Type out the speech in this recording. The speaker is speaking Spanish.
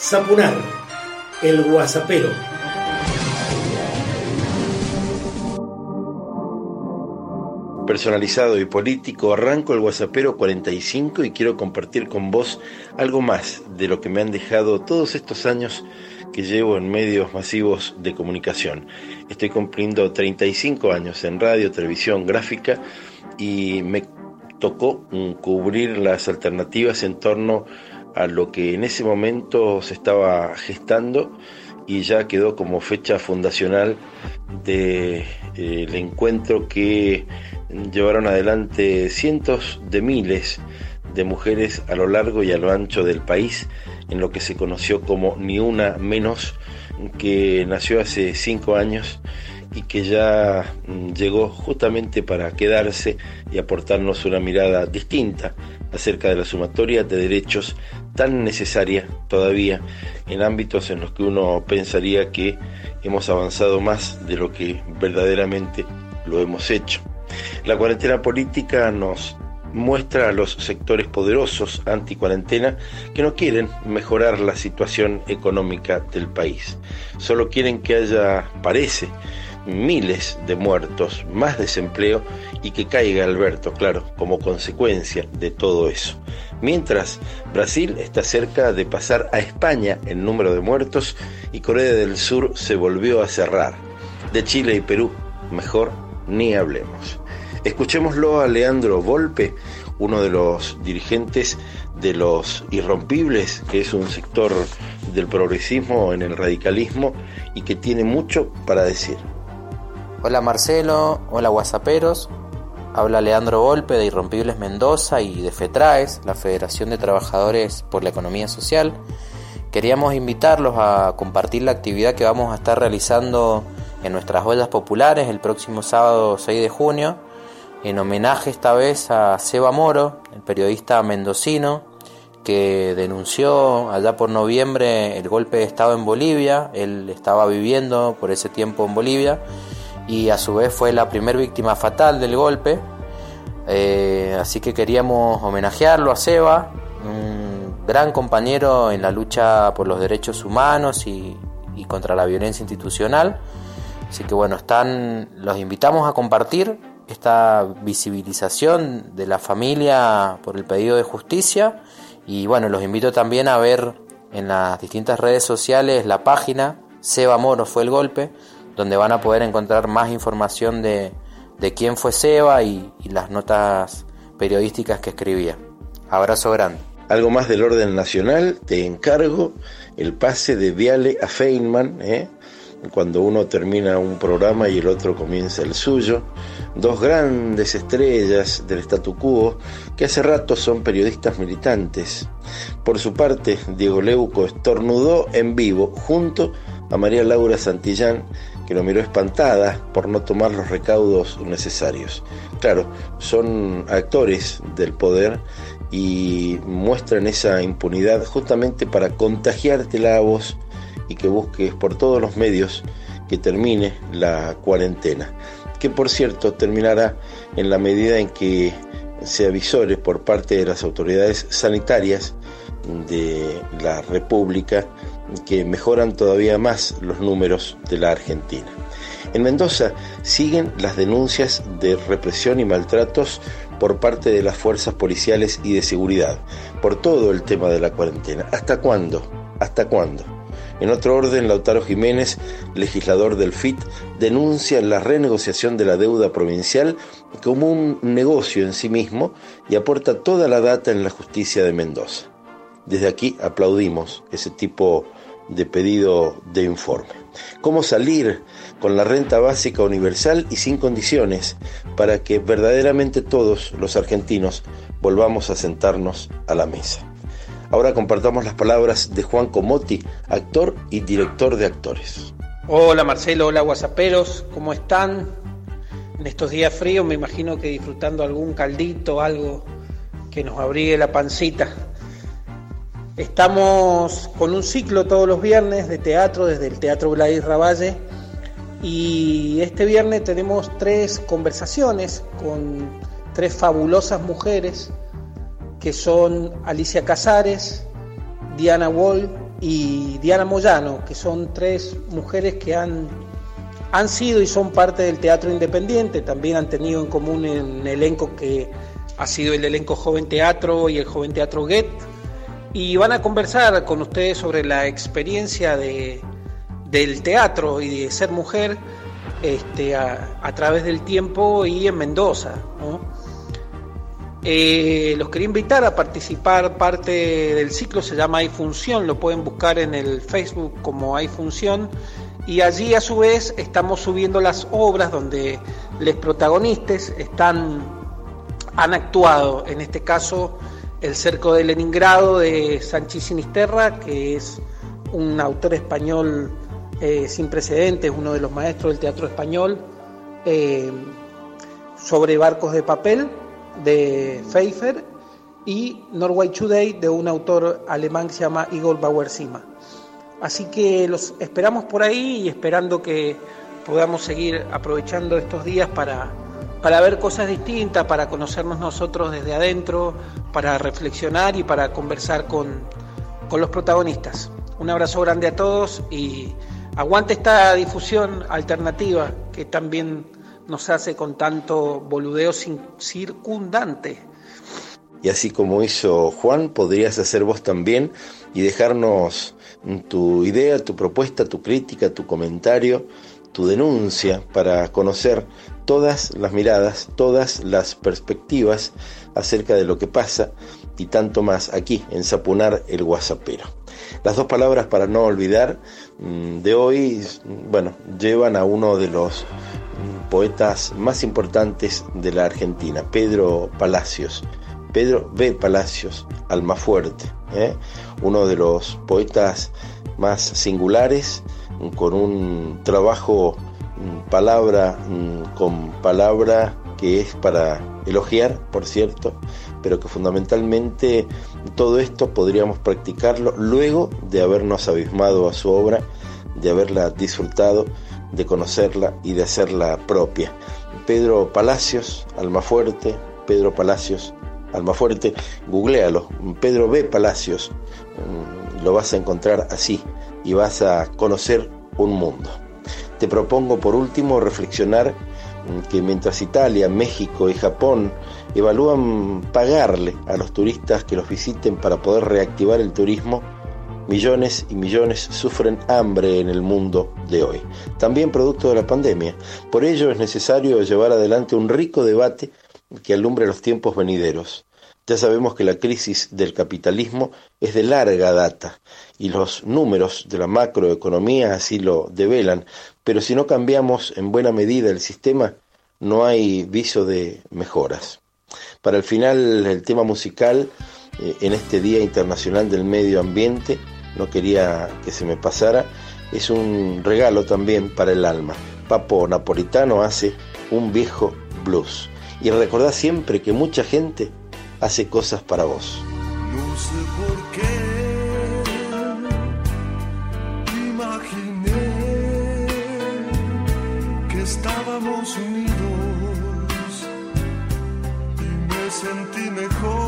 Zapunar, el guasapero. Personalizado y político, arranco el Guasapero 45 y quiero compartir con vos algo más de lo que me han dejado todos estos años que llevo en medios masivos de comunicación. Estoy cumpliendo 35 años en radio, televisión, gráfica y me tocó cubrir las alternativas en torno a lo que en ese momento se estaba gestando y ya quedó como fecha fundacional del de, eh, encuentro que llevaron adelante cientos de miles de mujeres a lo largo y a lo ancho del país en lo que se conoció como Ni Una Menos, que nació hace cinco años y que ya mm, llegó justamente para quedarse y aportarnos una mirada distinta acerca de la sumatoria de derechos tan necesaria todavía en ámbitos en los que uno pensaría que hemos avanzado más de lo que verdaderamente lo hemos hecho. La cuarentena política nos muestra a los sectores poderosos anti-cuarentena que no quieren mejorar la situación económica del país. Solo quieren que haya, parece, miles de muertos, más desempleo y que caiga Alberto, claro, como consecuencia de todo eso. Mientras, Brasil está cerca de pasar a España en número de muertos y Corea del Sur se volvió a cerrar. De Chile y Perú, mejor ni hablemos. Escuchémoslo a Leandro Volpe, uno de los dirigentes de los irrompibles, que es un sector del progresismo en el radicalismo y que tiene mucho para decir. Hola Marcelo, hola Guasaperos, habla Leandro Volpe de Irrompibles Mendoza y de FETRAES, la Federación de Trabajadores por la Economía Social. Queríamos invitarlos a compartir la actividad que vamos a estar realizando en nuestras ollas populares el próximo sábado 6 de junio, en homenaje esta vez a Seba Moro, el periodista mendocino que denunció allá por noviembre el golpe de Estado en Bolivia. Él estaba viviendo por ese tiempo en Bolivia y a su vez fue la primera víctima fatal del golpe. Eh, así que queríamos homenajearlo a Seba, un gran compañero en la lucha por los derechos humanos y, contra la violencia institucional. Así que bueno, están, los invitamos a compartir esta visibilización de la familia por el pedido de justicia y bueno, los invito también a ver en las distintas redes sociales la página Seba Moro fue el golpe, donde van a poder encontrar más información de, quién fue Seba y, las notas periodísticas que escribía. Abrazo grande. Algo más del orden nacional, te encargo el pase de Viale a Feynman, ¿eh? cuando uno termina un programa y el otro comienza el suyo, dos grandes estrellas del statu quo que hace rato son periodistas militantes. Por su parte, Diego Leuco estornudó en vivo junto a María Laura Santillán que lo miró espantada por no tomar los recaudos necesarios. Claro, son actores del poder y muestran esa impunidad justamente para contagiarte la voz y que busques por todos los medios que termine la cuarentena, que por cierto terminará en la medida en que se avisore por parte de las autoridades sanitarias de la República que mejoran todavía más los números de la Argentina. En Mendoza siguen las denuncias de represión y maltratos por parte de las fuerzas policiales y de seguridad por todo el tema de la cuarentena. ¿Hasta cuándo? ¿Hasta cuándo? En otro orden, Lautaro Jiménez, legislador del FIT, denuncia la renegociación de la deuda provincial como un negocio en sí mismo y aporta toda la data en la justicia de Mendoza. Desde aquí aplaudimos ese tipo de pedido de informe. ¿Cómo salir con la renta básica universal y sin condiciones para que verdaderamente todos los argentinos volvamos a sentarnos a la mesa? Ahora compartamos las palabras de Juan Comotti, actor y director de actores. Hola Marcelo, hola Guasaperos, ¿cómo están? En estos días fríos me imagino que disfrutando algún caldito, algo que nos abrigue la pancita. Estamos con un ciclo todos los viernes de teatro desde el Teatro Gladys Ravalle y este viernes tenemos tres conversaciones con tres fabulosas mujeres que son Alicia Casares, Diana Wall y Diana Moyano, que son tres mujeres que han, han sido y son parte del teatro independiente, también han tenido en común un elenco que ha sido el elenco Joven Teatro y el Joven Teatro Get, y van a conversar con ustedes sobre la experiencia de, del teatro y de ser mujer este, a, través del tiempo y en Mendoza. Eh, los quería invitar a participar parte del ciclo, se llama Hay Función, lo pueden buscar en el Facebook como Hay Función y allí a su vez estamos subiendo las obras donde los protagonistas están, han actuado, en este caso El Cerco de Leningrado de Sanchi Sinisterra, que es un autor español eh, sin precedentes, uno de los maestros del teatro español, eh, sobre barcos de papel de Pfeiffer y Norway Today de un autor alemán que se llama Igor Bauer-Sima. Así que los esperamos por ahí y esperando que podamos seguir aprovechando estos días para, para ver cosas distintas, para conocernos nosotros desde adentro, para reflexionar y para conversar con, con los protagonistas. Un abrazo grande a todos y aguante esta difusión alternativa que también nos hace con tanto boludeo circundante. Y así como hizo Juan, podrías hacer vos también y dejarnos tu idea, tu propuesta, tu crítica, tu comentario, tu denuncia para conocer todas las miradas, todas las perspectivas acerca de lo que pasa y tanto más aquí en Sapunar el Guasapero. Las dos palabras para no olvidar mm, de hoy, bueno, llevan a uno de los poetas más importantes de la Argentina, Pedro Palacios. Pedro B. Palacios, Almafuerte, ¿eh? uno de los poetas más singulares, con un trabajo mm, palabra mm, con palabra que es para elogiar, por cierto, pero que fundamentalmente todo esto podríamos practicarlo luego de habernos abismado a su obra, de haberla disfrutado de conocerla y de hacerla propia. Pedro Palacios, Almafuerte, Pedro Palacios, Almafuerte, googlealo, Pedro B. Palacios, mm, lo vas a encontrar así y vas a conocer un mundo. Te propongo por último reflexionar mm, que mientras Italia, México y Japón evalúan pagarle a los turistas que los visiten para poder reactivar el turismo, Millones y millones sufren hambre en el mundo de hoy, también producto de la pandemia. Por ello es necesario llevar adelante un rico debate que alumbre los tiempos venideros. Ya sabemos que la crisis del capitalismo es de larga data y los números de la macroeconomía así lo develan, pero si no cambiamos en buena medida el sistema, no hay viso de mejoras. Para el final, el tema musical eh, en este Día Internacional del Medio Ambiente no quería que se me pasara, es un regalo también para el alma. Papo Napolitano hace un viejo blues. Y recordá siempre que mucha gente hace cosas para vos. No sé por qué imaginé que estábamos unidos y me sentí mejor,